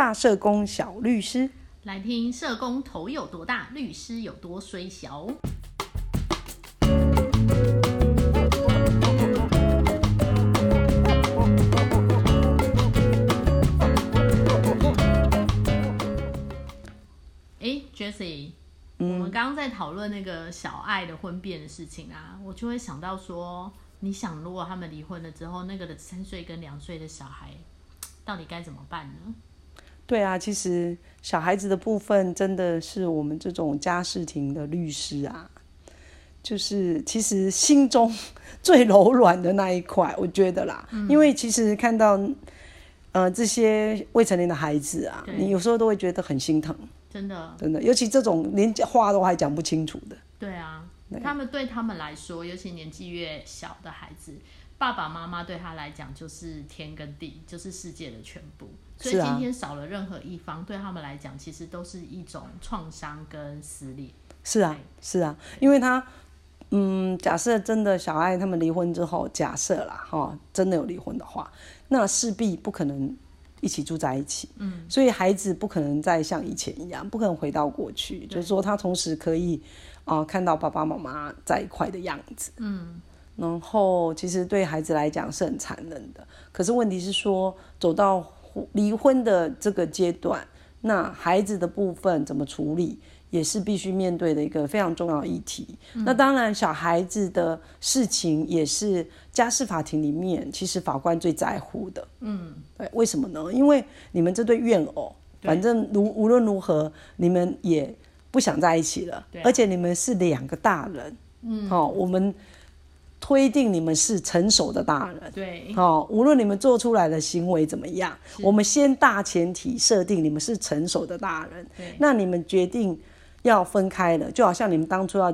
大社工小律师。来听社工头有多大，律师有多衰小。哎，Jessie，我们刚刚在讨论那个小爱的婚变的事情啊，我就会想到说，你想如果他们离婚了之后，那个的三岁跟两岁的小孩，到底该怎么办呢？对啊，其实小孩子的部分真的是我们这种家事庭的律师啊，就是其实心中 最柔软的那一块，我觉得啦，因为其实看到呃这些未成年的孩子啊，你有时候都会觉得很心疼。真的，真的，尤其这种连话都还讲不清楚的。对啊，他们对他们来说，尤其年纪越小的孩子，爸爸妈妈对他来讲就是天跟地，就是世界的全部。所以今天少了任何一方，对他们来讲，其实都是一种创伤跟撕裂。是啊，是啊，因为他，嗯，假设真的小爱他们离婚之后，假设啦，哈，真的有离婚的话，那势必不可能。一起住在一起，嗯，所以孩子不可能再像以前一样，不可能回到过去，就是说他同时可以，啊，看到爸爸妈妈在一块的样子，嗯，然后其实对孩子来讲是很残忍的，可是问题是说走到离婚的这个阶段，那孩子的部分怎么处理？也是必须面对的一个非常重要的议题。那当然，小孩子的事情也是家事法庭里面，其实法官最在乎的。嗯，对，为什么呢？因为你们这对怨偶，反正如无论如何，你们也不想在一起了。而且你们是两个大人。嗯，好，我们。推定你们是成熟的大人，对，好，无论你们做出来的行为怎么样，我们先大前提设定你们是成熟的大人，对，那你们决定要分开了，就好像你们当初要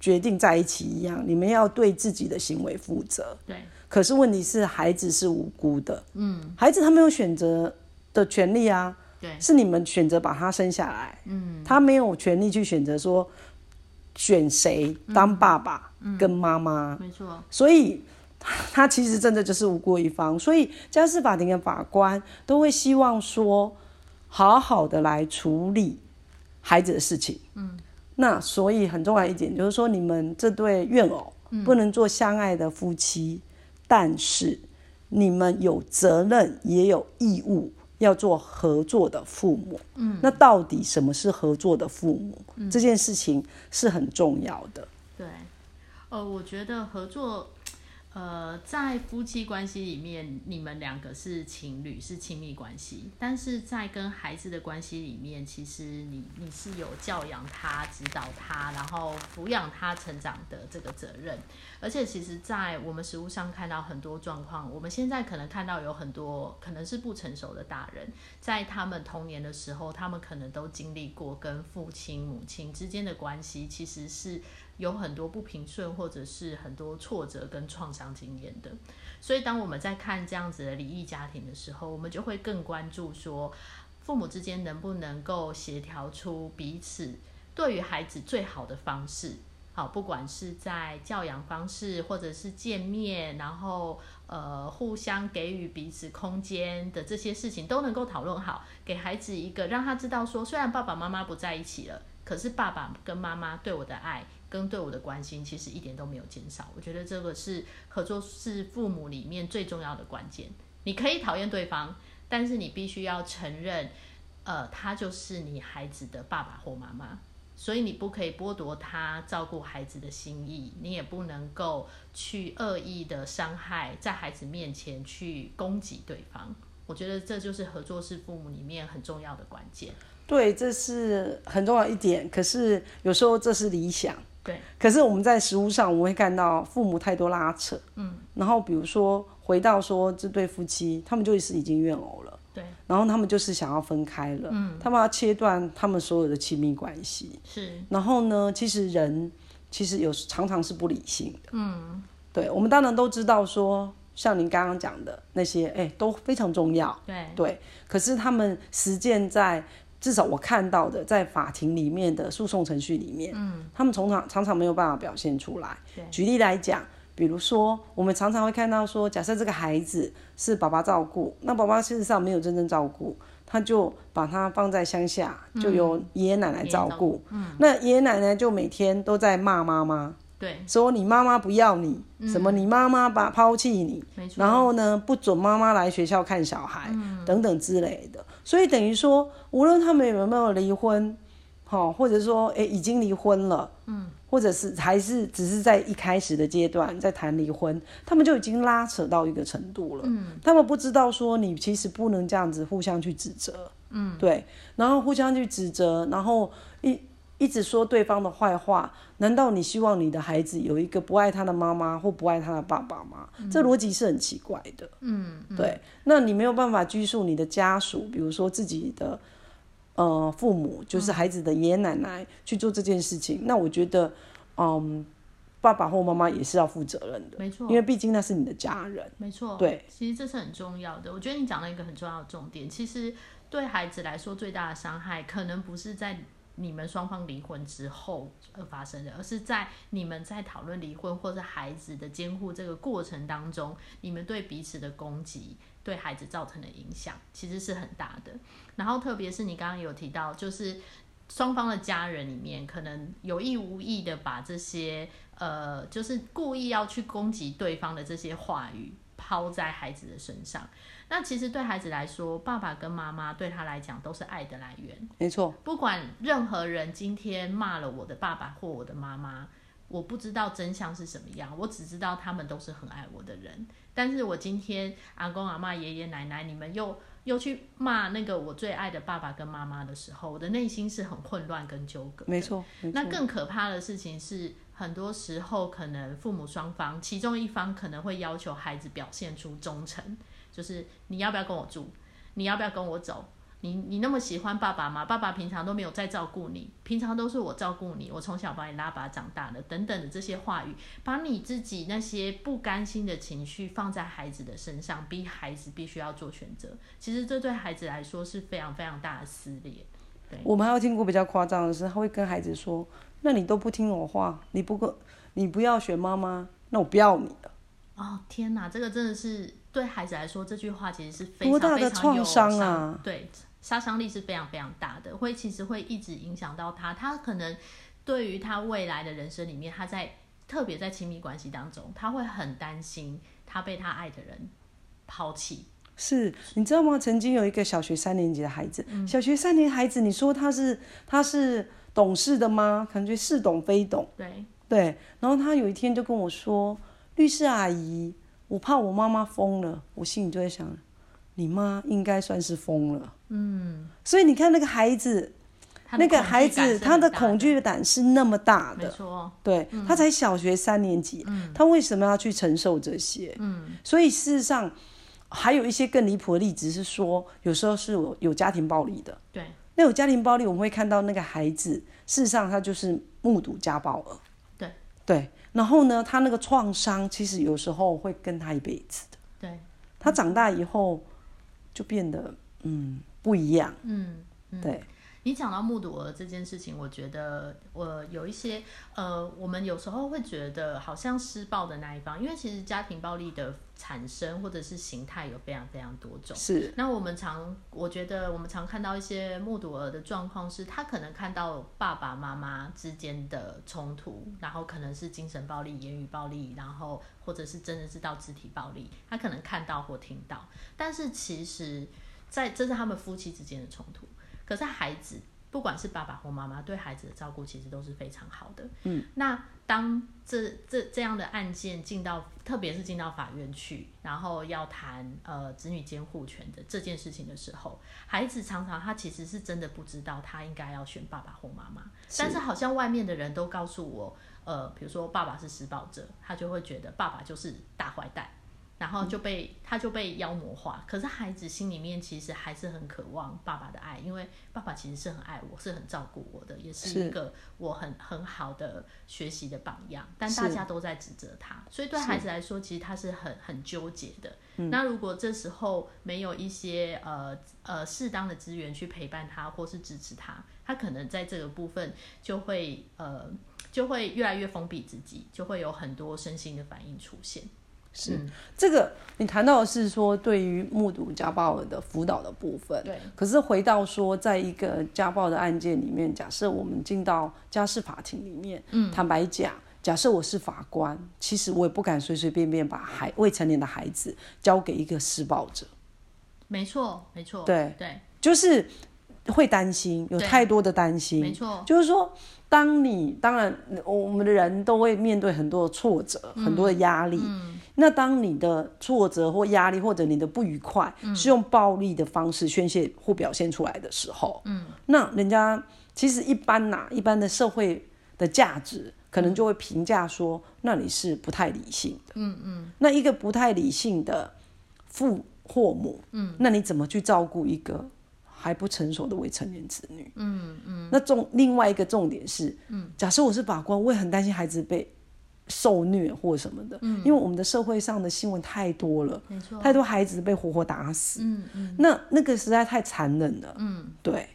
决定在一起一样，你们要对自己的行为负责，对。可是问题是，孩子是无辜的，嗯，孩子他没有选择的权利啊，对，是你们选择把他生下来，嗯，他没有权利去选择说。选谁当爸爸跟妈妈？没错，所以他其实真的就是无辜一方。所以家事法庭的法官都会希望说，好好的来处理孩子的事情。嗯，那所以很重要一点就是说，你们这对怨偶不能做相爱的夫妻，但是你们有责任也有义务。要做合作的父母，嗯，那到底什么是合作的父母？这件事情是很重要的。对，呃，我觉得合作。呃，在夫妻关系里面，你们两个是情侣，是亲密关系。但是在跟孩子的关系里面，其实你你是有教养他、指导他，然后抚养他成长的这个责任。而且，其实，在我们实物上看到很多状况，我们现在可能看到有很多可能是不成熟的大人，在他们童年的时候，他们可能都经历过跟父亲、母亲之间的关系，其实是。有很多不平顺，或者是很多挫折跟创伤经验的，所以当我们在看这样子的离异家庭的时候，我们就会更关注说，父母之间能不能够协调出彼此对于孩子最好的方式。好，不管是在教养方式，或者是见面，然后呃互相给予彼此空间的这些事情，都能够讨论好，给孩子一个让他知道说，虽然爸爸妈妈不在一起了，可是爸爸跟妈妈对我的爱。跟对我的关心其实一点都没有减少，我觉得这个是合作是父母里面最重要的关键。你可以讨厌对方，但是你必须要承认，呃，他就是你孩子的爸爸或妈妈，所以你不可以剥夺他照顾孩子的心意，你也不能够去恶意的伤害，在孩子面前去攻击对方。我觉得这就是合作是父母里面很重要的关键。对，这是很重要一点。可是有时候这是理想。对，可是我们在食物上，我们会看到父母太多拉扯，嗯，然后比如说回到说这对夫妻，他们就是已经怨偶了，对，然后他们就是想要分开了，嗯，他们要切断他们所有的亲密关系，是，然后呢，其实人其实有常常是不理性的，嗯，对，我们当然都知道说，像您刚刚讲的那些，哎，都非常重要，对，对，可是他们实践在。至少我看到的，在法庭里面的诉讼程序里面，嗯，他们常常常常没有办法表现出来。举例来讲，比如说，我们常常会看到说，假设这个孩子是爸爸照顾，那爸爸事实上没有真正照顾。他就把他放在乡下，就由爷爷奶奶照顾。嗯，那爷爷奶奶就每天都在骂妈妈，对，说你妈妈不要你，什么你妈妈把抛弃你。然后呢不准妈妈来学校看小孩，等等之类的。所以等于说，无论他们有没有离婚，好，或者说诶已经离婚了，嗯，或者是还是只是在一开始的阶段在谈离婚，他们就已经拉扯到一个程度了。嗯，他们不知道说你其实不能这样子互相去指责，嗯，对，然后互相去指责，然后一一直说对方的坏话，难道你希望你的孩子有一个不爱他的妈妈或不爱他的爸爸吗？这逻辑是很奇怪的。嗯，对，那你没有办法拘束你的家属，比如说自己的呃父母，就是孩子的爷爷奶奶去做这件事情。那我觉得，嗯，爸爸或妈妈也是要负责任的，没错因为毕竟那是你的家人。没错，对，其实这是很重要的。我觉得你讲了一个很重要的重点，其实对孩子来说最大的伤害，可能不是在你们双方离婚之后而发生的，而是在你们在讨论离婚或者孩子的监护这个过程当中，你们对彼此的攻击对孩子造成的影响，其实是很大的。然后特别是你刚刚有提到，就是双方的家人里面，可能有意无意的把这些呃，就是故意要去攻击对方的这些话语抛在孩子的身上。那其实对孩子来说，爸爸跟妈妈对他来讲都是爱的来源。没错，不管任何人今天骂了我的爸爸或我的妈妈，我不知道真相是什么样，我只知道他们都是很爱我的人。但是我今天阿公阿妈、爷爷奶奶，你们又又去骂那个我最爱的爸爸跟妈妈的时候，我的内心是很混乱跟纠葛没错那更可怕的事情是，很多时候可能父母双方其中一方可能会要求孩子表现出忠诚，就是你要不要跟我住，你要不要跟我走？你你那么喜欢爸爸吗？爸爸平常都没有在照顾你，平常都是我照顾你，我从小把你拉拔长大的，等等的这些话语，把你自己那些不甘心的情绪放在孩子的身上，逼孩子必须要做选择。其实这对孩子来说是非常非常大的撕裂。对，我们还有听过比较夸张的是，他会跟孩子说：“那你都不听我话，你不跟，你不要选妈妈，那我不要你了。哦天哪，这个真的是对孩子来说，这句话其实是非常非常有创伤啊对，杀伤力是非常非常大的，会其实会一直影响到他，他可能对于他未来的人生里面，他在特别在亲密关系当中，他会很担心他被他爱的人抛弃。是你知道吗？曾经有一个小学三年级的孩子，嗯小学三年孩子，你说他是他是懂事的吗？感觉似懂非懂。对，对，然后他有一天就跟我说：“律师阿姨，我怕我妈妈疯了。”我心里就在想，你妈应该算是疯了。嗯，所以你看那个孩子，那个孩子他的恐惧感是那么大的。没错，对、他才小学三年级，他为什么要去承受这些？嗯，所以事实上还有一些更离谱的例子是说，有时候是有有家庭暴力的。对，那有家庭暴力，我们会看到那个孩子，事实上他就是目睹家暴儿。对对，然后呢，他那个创伤其实有时候会跟他一辈子的。对，他长大以后就变得嗯不一样。嗯，嗯对，你讲到目睹儿这件事情，我觉得我有一些呃，我们有时候会觉得好像施暴的那一方，因为其实家庭暴力的产生或者是形态有非常非常多种。是那我们常，我觉得我们常看到一些目睹儿的状况是，他可能看到爸爸妈妈之间的冲突，然后可能是精神暴力、言语暴力，然后或者是真的是到肢体暴力，他可能看到或听到，但是其实在这是他们夫妻之间的冲突，可是孩子。不管是爸爸或妈妈，对孩子的照顾其实都是非常好的。嗯，那当这这这样的案件进到，特别是进到法院去，然后要谈呃子女监护权的这件事情的时候，孩子常常他其实是真的不知道他应该要选爸爸或妈妈，但是好像外面的人都告诉我，呃，比如说爸爸是施暴者，他就会觉得爸爸就是大坏蛋。然后就被他就被妖魔化，可是孩子心里面其实还是很渴望爸爸的爱，因为爸爸其实是很爱我，是很照顾我的，也是是一个我很很好的学习的榜样。但大家都在指责他，所以对孩子来说，其实他是很很纠结的。那如果这时候没有一些呃呃适当的资源去陪伴他，或是支持他，他可能在这个部分就会呃就会越来越封闭自己，就会有很多身心的反应出现。是这个，你谈到的是说对于目睹家暴的辅导的部分。对。可是回到说，在一个家暴的案件里面，假设我们进到家事法庭里面，嗯，坦白讲，假设我是法官，其实我也不敢随随便便把孩未成年的孩子交给一个施暴者。没错，没错。对对，就是会担心，有太多的担心。没错，就是说。当你当然，我们的人都会面对很多的挫折，很多的压力。那当你的挫折或压力或者你的不愉快是用暴力的方式宣泄或表现出来的时候，嗯，那人家其实一般呐，一般的社会的价值可能就会评价说，那你是不太理性的。嗯嗯。那一个不太理性的父或母，嗯，那你怎么去照顾一个？还不成熟的未成年子女，嗯嗯，那重另外一个重点是，嗯，假设我是法官，我也很担心孩子被受虐或什么的，嗯，因为我们的社会上的新闻太多了，没错，太多孩子被活活打死，嗯嗯，那那个实在太残忍了，嗯，对，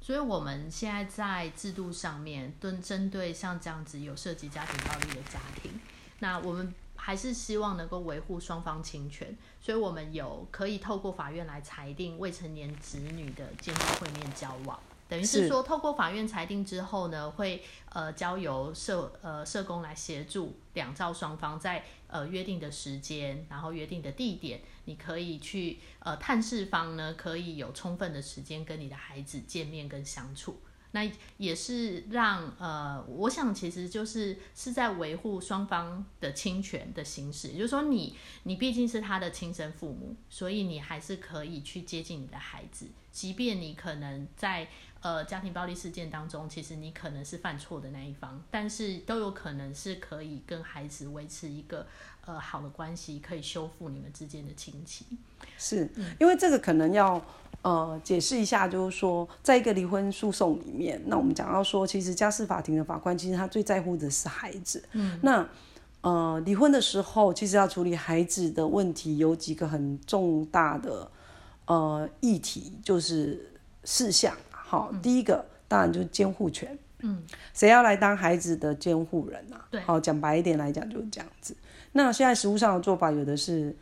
所以我们现在在制度上面，针针对像这样子有涉及家庭暴力的家庭，那我们。还是希望能够维护双方侵权，所以我们有可以透过法院来裁定未成年子女的监护会面交往，等于是说透过法院裁定之后呢，会呃交由社呃社工来协助两造双方在呃约定的时间，然后约定的地点，你可以去呃探视方呢可以有充分的时间跟你的孩子见面跟相处。那也是让呃，我想其实就是是在维护双方的侵权的行使，也就是说，你你毕竟是他的亲生父母，所以你还是可以去接近你的孩子，即便你可能在呃家庭暴力事件当中，其实你可能是犯错的那一方，但是都有可能是可以跟孩子维持一个呃好的关系，可以修复你们之间的亲情。是因为这个可能要。呃，解释一下，就是说，在一个离婚诉讼里面，那我们讲到说，其实家事法庭的法官其实他最在乎的是孩子。嗯，那呃，离婚的时候，其实要处理孩子的问题，有几个很重大的呃议题，就是事项。好，第一个当然就是监护权。嗯，谁要来当孩子的监护人啊？对，好，讲白一点来讲就是这样子。那现在实务上的做法，有的是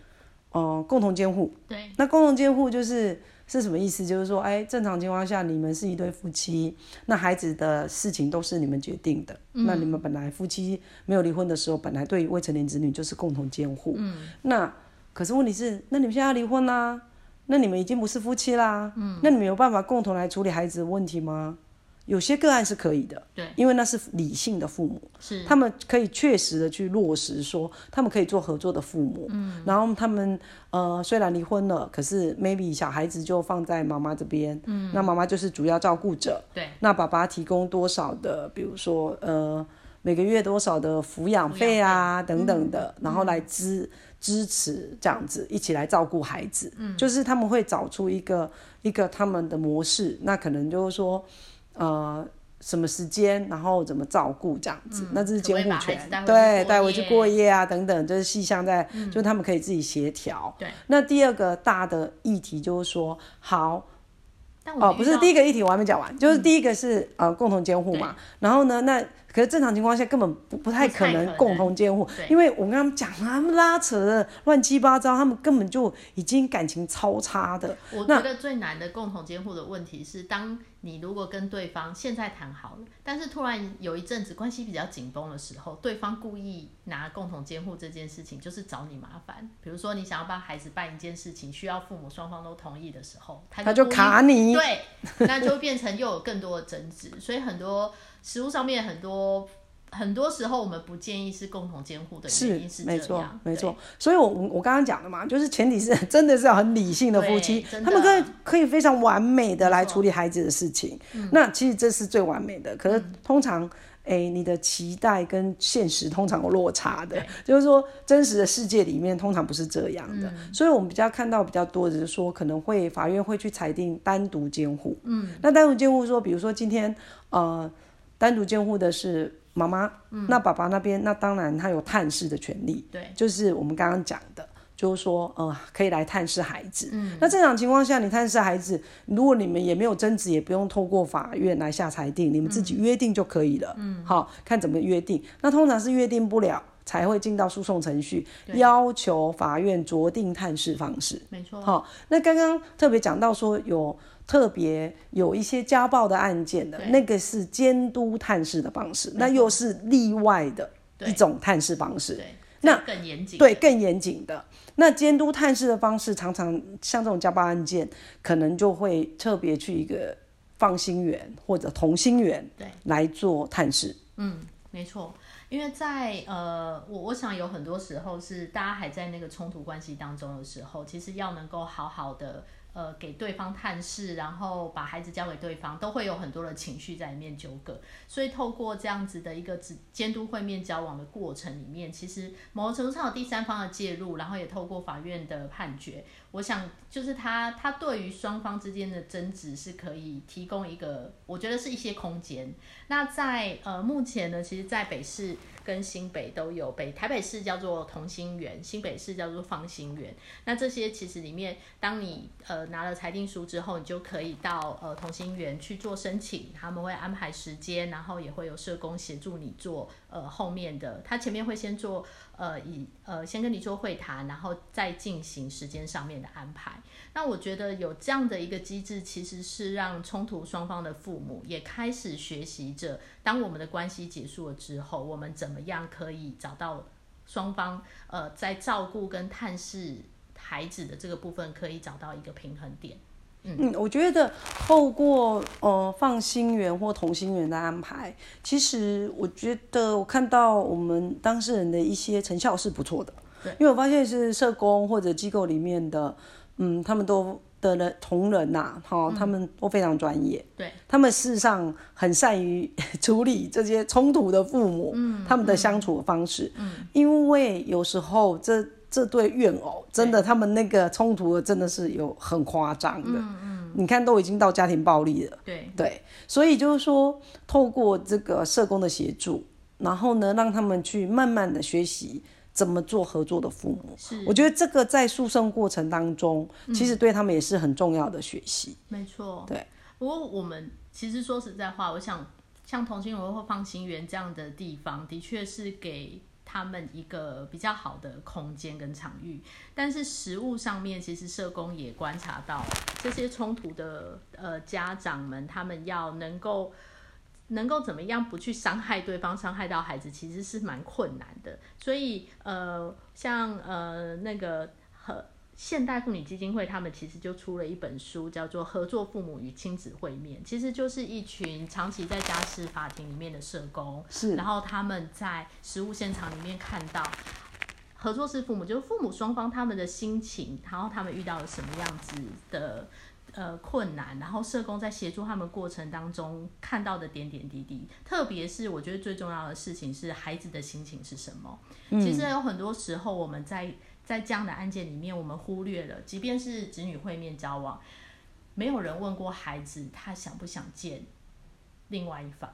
呃共同监护。对，那共同监护就是。是什么意思？就是说，哎，正常情况下，你们是一对夫妻，那孩子的事情都是你们决定的。那你们本来夫妻没有离婚的时候，本来对未成年子女就是共同监护。嗯。那可是问题是，那你们现在要离婚啦？那你们已经不是夫妻啦？嗯。那你们有办法共同来处理孩子的问题吗？有些个案是可以的，对，因为那是理性的父母，是。他们可以确实的去落实说，他们可以做合作的父母，嗯，然后他们呃虽然离婚了，可是 maybe 小孩子就放在妈妈这边，嗯，那妈妈就是主要照顾者，对，那爸爸提供多少的，比如说呃每个月多少的抚养费啊等等的，然后来支支持这样子一起来照顾孩子，嗯，就是他们会找出一个一个他们的模式，那可能就是说。呃，什么时间，然后怎么照顾这样子，那这是监护权，对，带回去过夜啊，等等，就是细项在，就他们可以自己协调。对，那第二个大的议题就是说，好，哦，不是第一个议题我还没讲完，就是第一个是呃共同监护嘛，然后呢，那。可是正常情况下根本不不太可能共同监护，因为我跟他们讲他们拉扯的乱七八糟，他们根本就已经感情超差的。我觉得最难的共同监护的问题是，当你如果跟对方现在谈好了，但是突然有一阵子关系比较紧绷的时候，对方故意拿共同监护这件事情就是找你麻烦。比如说你想要帮孩子办一件事情，需要父母双方都同意的时候，他就卡你，对，那就变成又有更多的争执，所以很多。食物上面很多，很多时候我们不建议是共同监护的原因是没错，没错。所以，我我刚刚讲的嘛，就是前提是 真的是要很理性的夫妻，他们可以可以非常完美的来处理孩子的事情。那其实这是最完美的。可是通常，哎，你的期待跟现实通常有落差的，就是说真实的世界里面通常不是这样的。所以我们比较看到比较多的是说，可能会法院会去裁定单独监护。嗯，那单独监护说，比如说今天呃。单独监护的是妈妈，那爸爸那边那当然他有探视的权利，对，就是我们刚刚讲的，就是说呃可以来探视孩子。嗯，那正常情况下你探视孩子，如果你们也没有争执，也不用透过法院来下裁定，你们自己约定就可以了。嗯，好看怎么约定。那通常是约定不了，才会进到诉讼程序，要求法院酌定探视方式。没错。好，那刚刚特别讲到说有特别有一些家暴的案件的，那个是监督探视的方式，那又是例外的一种探视方式。对，那更严谨。对，更严谨的。那监督探视的方式，常常像这种家暴案件，可能就会特别去一个放心园或者同心园，对，来做探视。嗯，没错。因为在呃，我我想有很多时候是大家还在那个冲突关系当中的时候，其实要能够好好的。呃，给对方探视，然后把孩子交给对方，都会有很多的情绪在里面纠葛。所以透过这样子的一个监监督会面交往的过程里面，其实某个程度上有第三方的介入，然后也透过法院的判决，我想就是他他对于双方之间的争执是可以提供一个，我觉得是一些空间。那在呃目前呢，其实在北市。跟新北都有，北台北市叫做同心圆，新北市叫做放心圆。那这些其实里面，当你呃拿了裁定书之后，你就可以到呃同心圆去做申请，他们会安排时间，然后也会有社工协助你做呃后面的，他前面会先做呃以呃先跟你做会谈，然后再进行时间上面的安排。那我觉得有这样的一个机制，其实是让冲突双方的父母也开始学习着，当我们的关系结束了之后，我们怎么样可以找到双方呃在照顾跟探视孩子的这个部分，可以找到一个平衡点。嗯，我觉得透过呃放心园或同心园的安排，其实我觉得我看到我们当事人的一些成效是不错的。对，因为我发现是社工或者机构里面的。嗯，他们都的人同仁呐，哈，他们都非常专业。对，他们事实上很善于 处理这些冲突的父母，嗯，他们的相处方式，嗯，因为有时候这这对怨偶真的，他们那个冲突真的是有很夸张的，嗯嗯，你看都已经到家庭暴力了，对对，所以就是说，透过这个社工的协助，然后呢，让他们去慢慢的学习。怎么做合作的父母？是，我觉得这个在诉讼过程当中，其实对他们也是很重要的学习。没错，对。不过我们其实说实在话，我想像同心圆或放心园这样的地方，的确是给他们一个比较好的空间跟场域。但是实物上面，其实社工也观察到，这些冲突的呃家长们，他们要能够。能够怎么样不去伤害对方，伤害到孩子，其实是蛮困难的。所以，呃，像呃那个现代妇女基金会，他们其实就出了一本书，叫做《合作父母与亲子会面》，其实就是一群长期在家事法庭里面的社工，是，然后他们在实务现场里面看到合作式父母，就是父母双方他们的心情，然后他们遇到了什么样子的。呃，困难，然后社工在协助他们过程当中看到的点点滴滴，特别是我觉得最重要的事情是孩子的心情是什么。其实有很多时候我们在在这样的案件里面，我们忽略了，即便是子女会面交往，没有人问过孩子他想不想见另外一方，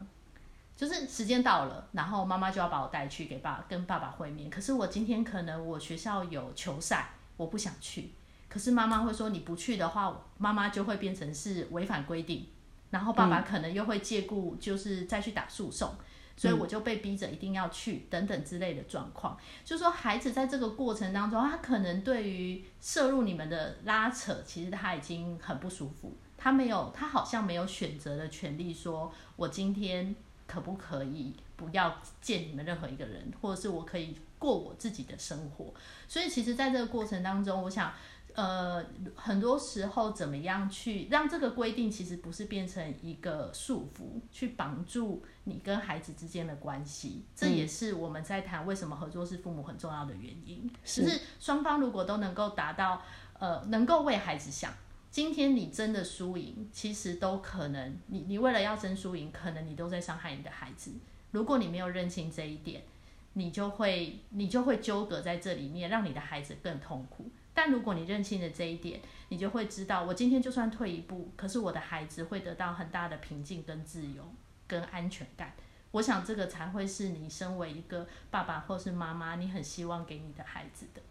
就是时间到了，然后妈妈就要把我带去给爸跟爸爸会面，可是我今天可能我学校有球赛，我不想去。可是妈妈会说你不去的话，妈妈就会变成是违反规定，然后爸爸可能又会借故就是再去打诉讼，所以我就被逼着一定要去等等之类的状况。就说孩子在这个过程当中，他可能对于摄入你们的拉扯，其实他已经很不舒服，他没有，他好像没有选择的权利，说我今天可不可以不要见你们任何一个人，或者是我可以过我自己的生活。所以其实在这个过程当中，我想。呃，很多时候怎么样去让这个规定其实不是变成一个束缚，去绑住你跟孩子之间的关系，这也是我们在谈为什么合作是父母很重要的原因。就是双方如果都能够达到，呃，能够为孩子想，今天你真的输赢，其实都可能，你你为了要争输赢，可能你都在伤害你的孩子。如果你没有认清这一点，你就会你就会纠葛在这里面，让你的孩子更痛苦。但如果你认清了这一点，你就会知道，我今天就算退一步，可是我的孩子会得到很大的平静、跟自由、跟安全感。我想这个才会是你身为一个爸爸或是妈妈，你很希望给你的孩子的。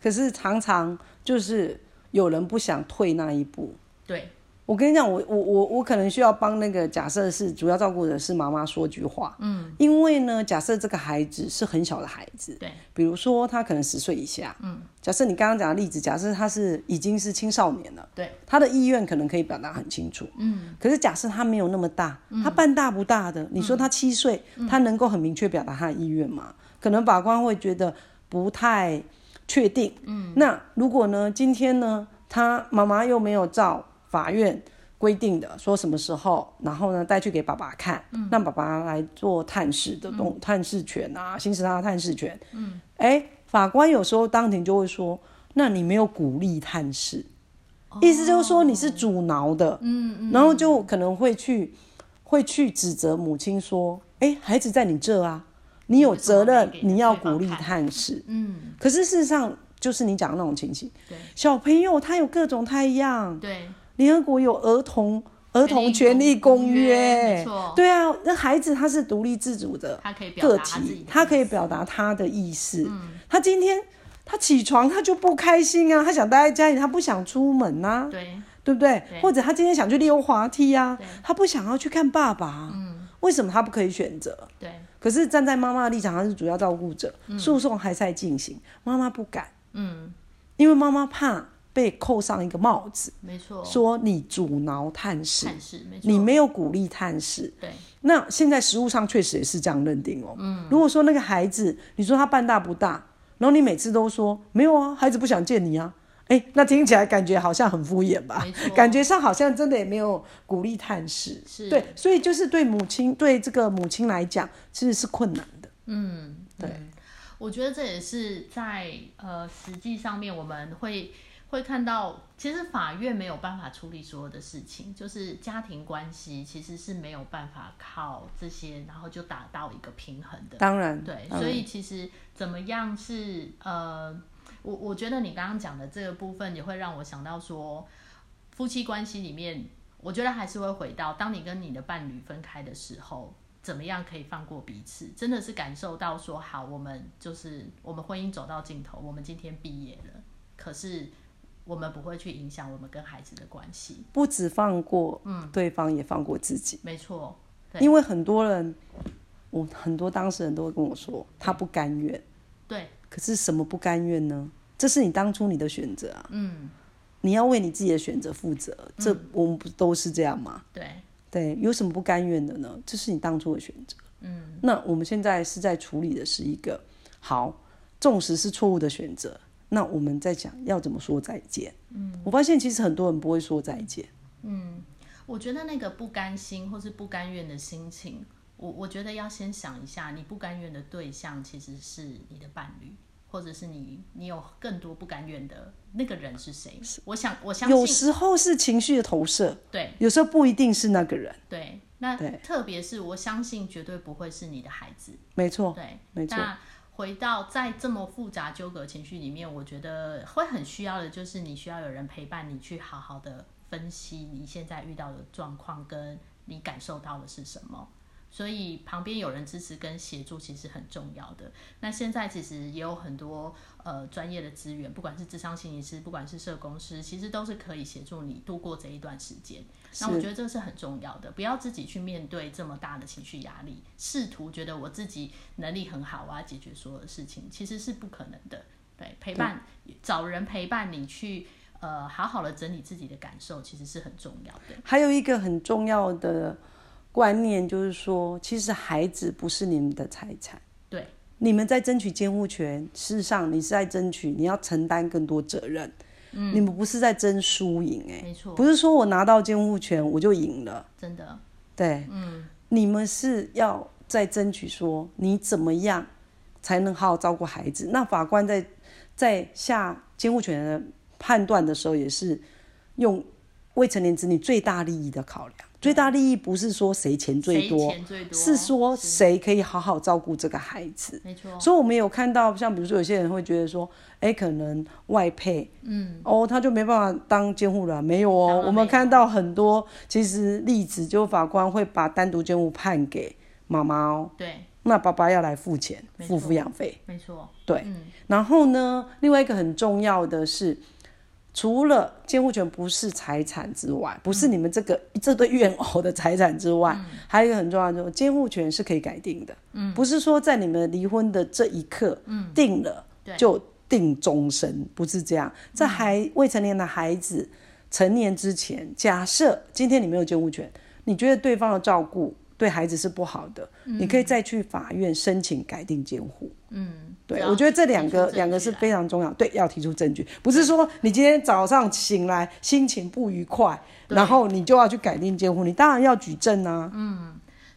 可是常常就是有人不想退那一步。对，我跟你讲，我我我我可能需要帮那个假设是主要照顾的是妈妈说句话，嗯，因为呢，假设这个孩子是很小的孩子，对，比如说他可能十岁以下，嗯，假设你刚刚讲的例子，假设他是已经是青少年了，对，他的意愿可能可以表达很清楚，嗯，可是假设他没有那么大，他半大不大的，你说他七岁，他能够很明确表达他的意愿吗？可能法官会觉得不太确定，嗯，那如果呢，今天呢，他妈妈又没有照。法院规定的说什么时候，然后呢带去给爸爸看，让爸爸来做探视的动探视权啊，行使他的探视权。嗯，哎，法官有时候当庭就会说，那你没有鼓励探视，意思就是说你是阻挠的。嗯嗯，然后就可能会去会去指责母亲说，哎，孩子在你这啊，你有责任你要鼓励探视。嗯，可是事实上就是你讲的那种情形，小朋友他有各种太一样。对。联合国有儿童儿童权利公约，对啊，那孩子他是独立自主的个体，他可以表达他的意思。嗯，他今天他起床他就不开心啊，他想待在家里，他不想出门呐，对，对不对？或者他今天想去溜滑梯啊，他不想要去看爸爸，嗯，为什么他不可以选择？对，可是站在妈妈的立场，他是主要照顾者，诉讼还在进行，妈妈不敢，嗯，因为妈妈怕。被扣上一个帽子，没错，说你阻挠探视，探视，没错，你没有鼓励探视，对。那现在实物上确实也是这样认定哦。嗯，如果说那个孩子，你说他半大不大，然后你每次都说没有啊，孩子不想见你啊，哎，那听起来感觉好像很敷衍吧？感觉上好像真的也没有鼓励探视，是对，所以就是对母亲，对这个母亲来讲，其实是困难的。嗯，对，我觉得这也是在呃实际上面我们会。会看到，其实法院没有办法处理所有的事情，就是家庭关系其实是没有办法靠这些，然后就达到一个平衡的。当然，对，所以其实怎么样是呃，我我觉得你刚刚讲的这个部分也会让我想到说，夫妻关系里面，我觉得还是会回到，当你跟你的伴侣分开的时候，怎么样可以放过彼此？真的是感受到说，好，我们就是我们婚姻走到尽头，我们今天毕业了，可是。我们不会去影响我们跟孩子的关系，不止放过嗯对方，也放过自己。没错，因为很多人，我很多当事人都会跟我说，他不甘愿。对，可是什么不甘愿呢？这是你当初你的选择啊。嗯，你要为你自己的选择负责。这我们不都是这样吗？对对，有什么不甘愿的呢？这是你当初的选择。嗯，那我们现在是在处理的是一个好，纵使是错误的选择。那我们在讲要怎么说再见。嗯，我发现其实很多人不会说再见。嗯，我觉得那个不甘心或是不甘愿的心情，我我觉得要先想一下，你不甘愿的对象其实是你的伴侣，或者是你你有更多不甘愿的那个人是谁？我想我相信有时候是情绪的投射，对，有时候不一定是那个人。对，那特别是我相信绝对不会是你的孩子。没错，对，没错。回到在这么复杂纠葛情绪里面，我觉得会很需要的就是你需要有人陪伴你去好好的分析你现在遇到的状况，跟你感受到的是什么。所以旁边有人支持跟协助其实很重要的。那现在其实也有很多呃专业的资源，不管是智商心理师，不管是社工师，其实都是可以协助你度过这一段时间。那我觉得这是很重要的，不要自己去面对这么大的情绪压力，试图觉得我自己能力很好，我要解决所有的事情，其实是不可能的。对，陪伴找人陪伴你去呃好好的整理自己的感受，其实是很重要的。还有一个很重要的。观念就是说，其实孩子不是你们的财产。对，你们在争取监护权，事实上你是在争取你要承担更多责任。嗯，你们不是在争输赢，哎，没错，不是说我拿到监护权我就赢了，真的。对，嗯，你们是要在争取说你怎么样才能好好照顾孩子。那法官在在下监护权的判断的时候，也是用未成年子女最大利益的考量。最大利益不是说谁钱最多，是说谁可以好好照顾这个孩子。没错。所以我们有看到，像比如说有些人会觉得说，哎，可能外配，嗯，哦，他就没办法当监护人。没有哦，我们看到很多其实例子，就法官会把单独监护判给妈妈哦。对。那爸爸要来付钱，付抚养费。没错。对。然后呢，另外一个很重要的是，除了监护权不是财产之外，不是你们这个这对怨偶的财产之外，还有一个很重要的就是监护权是可以改定的，嗯，不是说在你们离婚的这一刻，嗯，定了就定终身，不是这样，在还未成年的孩子成年之前，假设今天你没有监护权，你觉得对方的照顾对孩子是不好的，你可以再去法院申请改定监护，嗯，对，我觉得这两个两个是非常重要，对，要提出证据，不是说你今天早上醒来心情不愉快，然后你就要去改定监护，你当然要举证啊。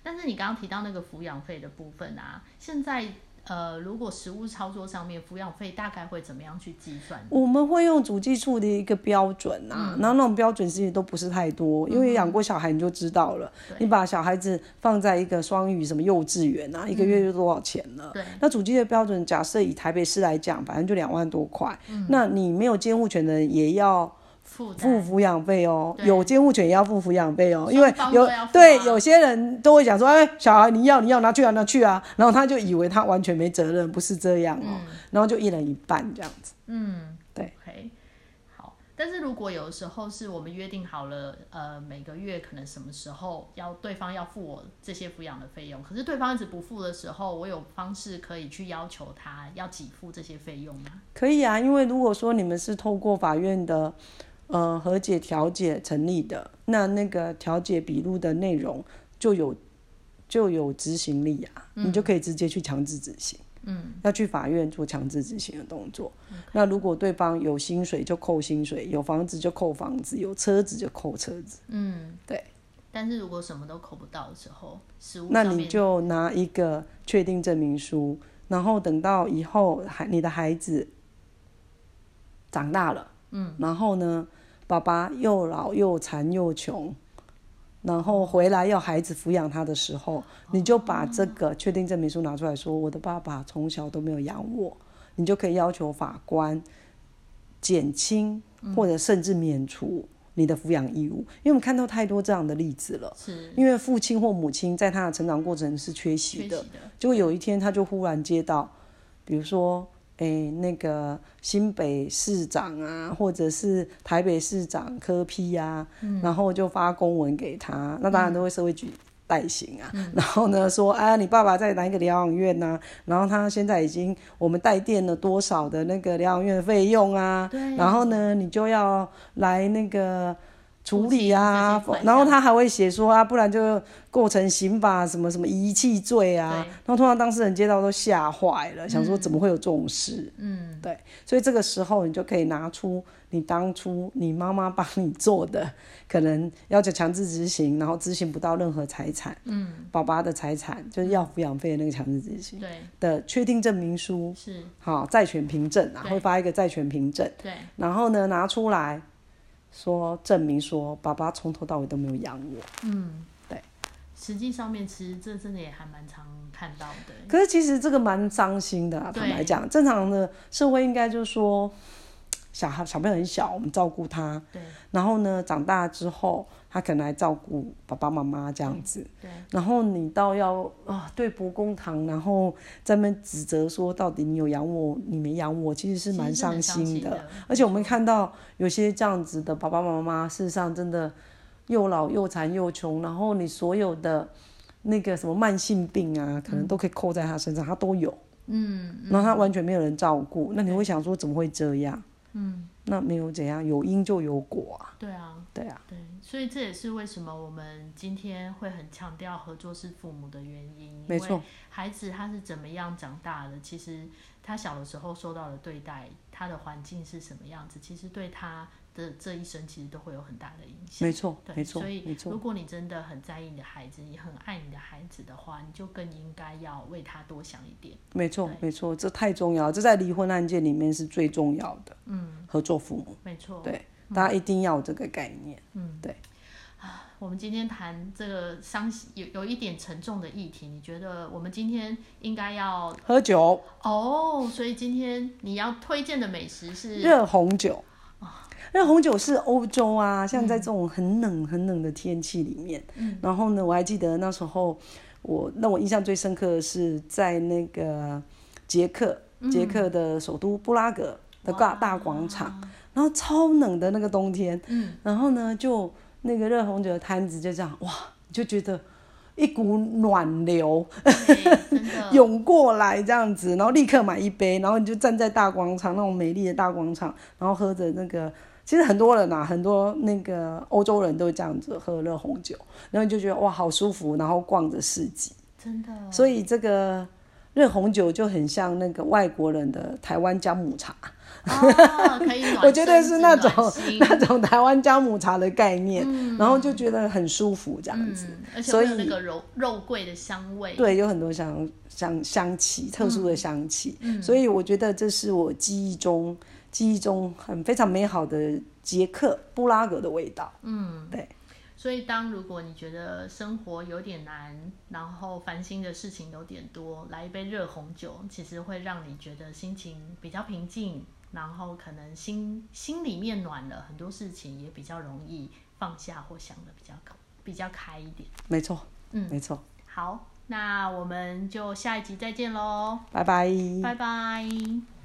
但是你刚刚提到那个抚养费的部分啊，现在呃，如果实物操作上面抚养费大概会怎么样去计算？我们会用主计处的一个标准啊，然后那种标准其实都不是太多，因为养过小孩你就知道了。你把小孩子放在一个双语什么幼稚园啊，一个月就多少钱了？对，那主计的标准，假设以台北市来讲，反正就两万多块。那你没有监护权的人也要负付抚养费哦，有监护权也要付抚养费哦，因为有对有些人都会讲说，哎，小孩你要你要拿去啊拿去啊，然后他就以为他完全没责任，不是这样哦，然后就一人一半这样子。嗯，对，OK，好。但是如果有时候是我们约定好了，呃，每个月可能什么时候要对方要付我这些抚养的费用，可是对方一直不付的时候，我有方式可以去要求他要给付这些费用吗？可以啊，因为如果说你们是透过法院的呃和解调解成立的，那那个调解笔录的内容就有就有执行力啊，你就可以直接去强制执行。嗯，要去法院做强制执行的动作。那如果对方有薪水就扣薪水，有房子就扣房子，有车子就扣车子。嗯，对。但是如果什么都扣不到的时候，实物那你就拿一个确定证明书，然后等到以后孩你的孩子长大了，嗯，然后呢，爸爸又老又残又穷，然后回来要孩子抚养他的时候，你就把这个确定证明书拿出来说，我的爸爸从小都没有养我，你就可以要求法官减轻或者甚至免除你的抚养义务，因为我们看到太多这样的例子了。是。因为父亲或母亲在他的成长过程是缺席的，缺席的，结果有一天他就忽然接到，比如说，诶，那个新北市长啊，或者是台北市长柯批啊，然后就发公文给他，那当然都会社会局。代行啊，然后呢说，哎呀，你爸爸在哪一个疗养院呐、然后他现在已经我们代垫了多少的那个疗养院的费用啊，然后呢你就要来那个处理啊然后他还会写说啊，不然就构成刑法什么什么遗弃罪啊。对。然后通常当事人接到都吓坏了，想说怎么会有这种事？嗯，对，所以这个时候你就可以拿出你当初你妈妈帮你做的，可能要求强制执行，然后执行不到任何财产，嗯，爸爸的财产就是要抚养费的那个强制执行对，的确定证明书，是，好债权凭证啊，对。会发一个债权凭证。对，然后呢，拿出来说证明说爸爸从头到尾都没有养我。嗯，对。实际上面其实这真的也还蛮常看到的，可是其实这个蛮伤心的啊，坦白讲，正常的社会应该就是说，小孩小朋友很小，我们照顾他，对然后呢长大之后，他可能来照顾爸爸妈妈这样子，对，然后你倒要啊对簿公堂，然后在那边指责说到底你有养我，你没养我，其实是蛮伤心的。的，而且我们看到有些这样子的爸爸妈妈，事实上真的又老又残又穷，然后你所有的那个什么慢性病啊，可能都可以扣在他身上，他都有，嗯，然后他完全没有人照顾，那你会想说怎么会这样？嗯，那没有怎样，有因就有果啊，对啊，对啊，对，所以这也是为什么我们今天会很强调合作是父母的原因。没错，孩子他是怎么样长大的，其实他小的时候受到的对待，他的环境是什么样子，其实对他的这一生其实都会有很大的影响。没错，对，没错，所以如，果你真的很在意你的孩子，你很爱你的孩子的话，你就更应该要为他多想一点。没错对，没错，这太重要了，这在离婚案件里面是最重要的，嗯，合作父母，没错。对，大家一定要有这个概念。嗯，对我们今天谈这个伤有有一点沉重的议题，你觉得我们今天应该要喝酒，哦？所以今天你要推荐的美食是热红酒。热红酒是欧洲啊，像在这种很冷很冷的天气里面，然后呢，我还记得那时候我让我印象最深刻的是在那个捷克，捷克的首都布拉格，的大大广场，然后超冷的那个冬天，嗯，然后呢就那个热红酒的摊子就这样，哇，你就觉得一股暖流 涌过来这样子，然后立刻买一杯，然后你就站在大广场那种美丽的大广场，然后喝着那个。其实很多人啊，很多那个欧洲人都这样子喝热红酒，然后你就觉得哇好舒服，然后逛着市集，真的，所以这个热红酒就很像那个外国人的台湾姜母茶，哦，可以暖我觉得是那种那种台湾姜母茶的概念，然后就觉得很舒服这样子。嗯，而且所以那个肉肉桂的香味，对，有很多香香香气，特殊的香气，所以我觉得这是我记忆中记忆中很非常美好的捷克布拉格的味道。嗯，对。所以，当如果你觉得生活有点难，然后烦心的事情有点多，来一杯热红酒，其实会让你觉得心情比较平静，然后可能心心里面暖了，很多事情也比较容易放下或想的比较高比较开一点。没错，嗯没错，好，那我们就下一集再见喽，拜拜。拜拜。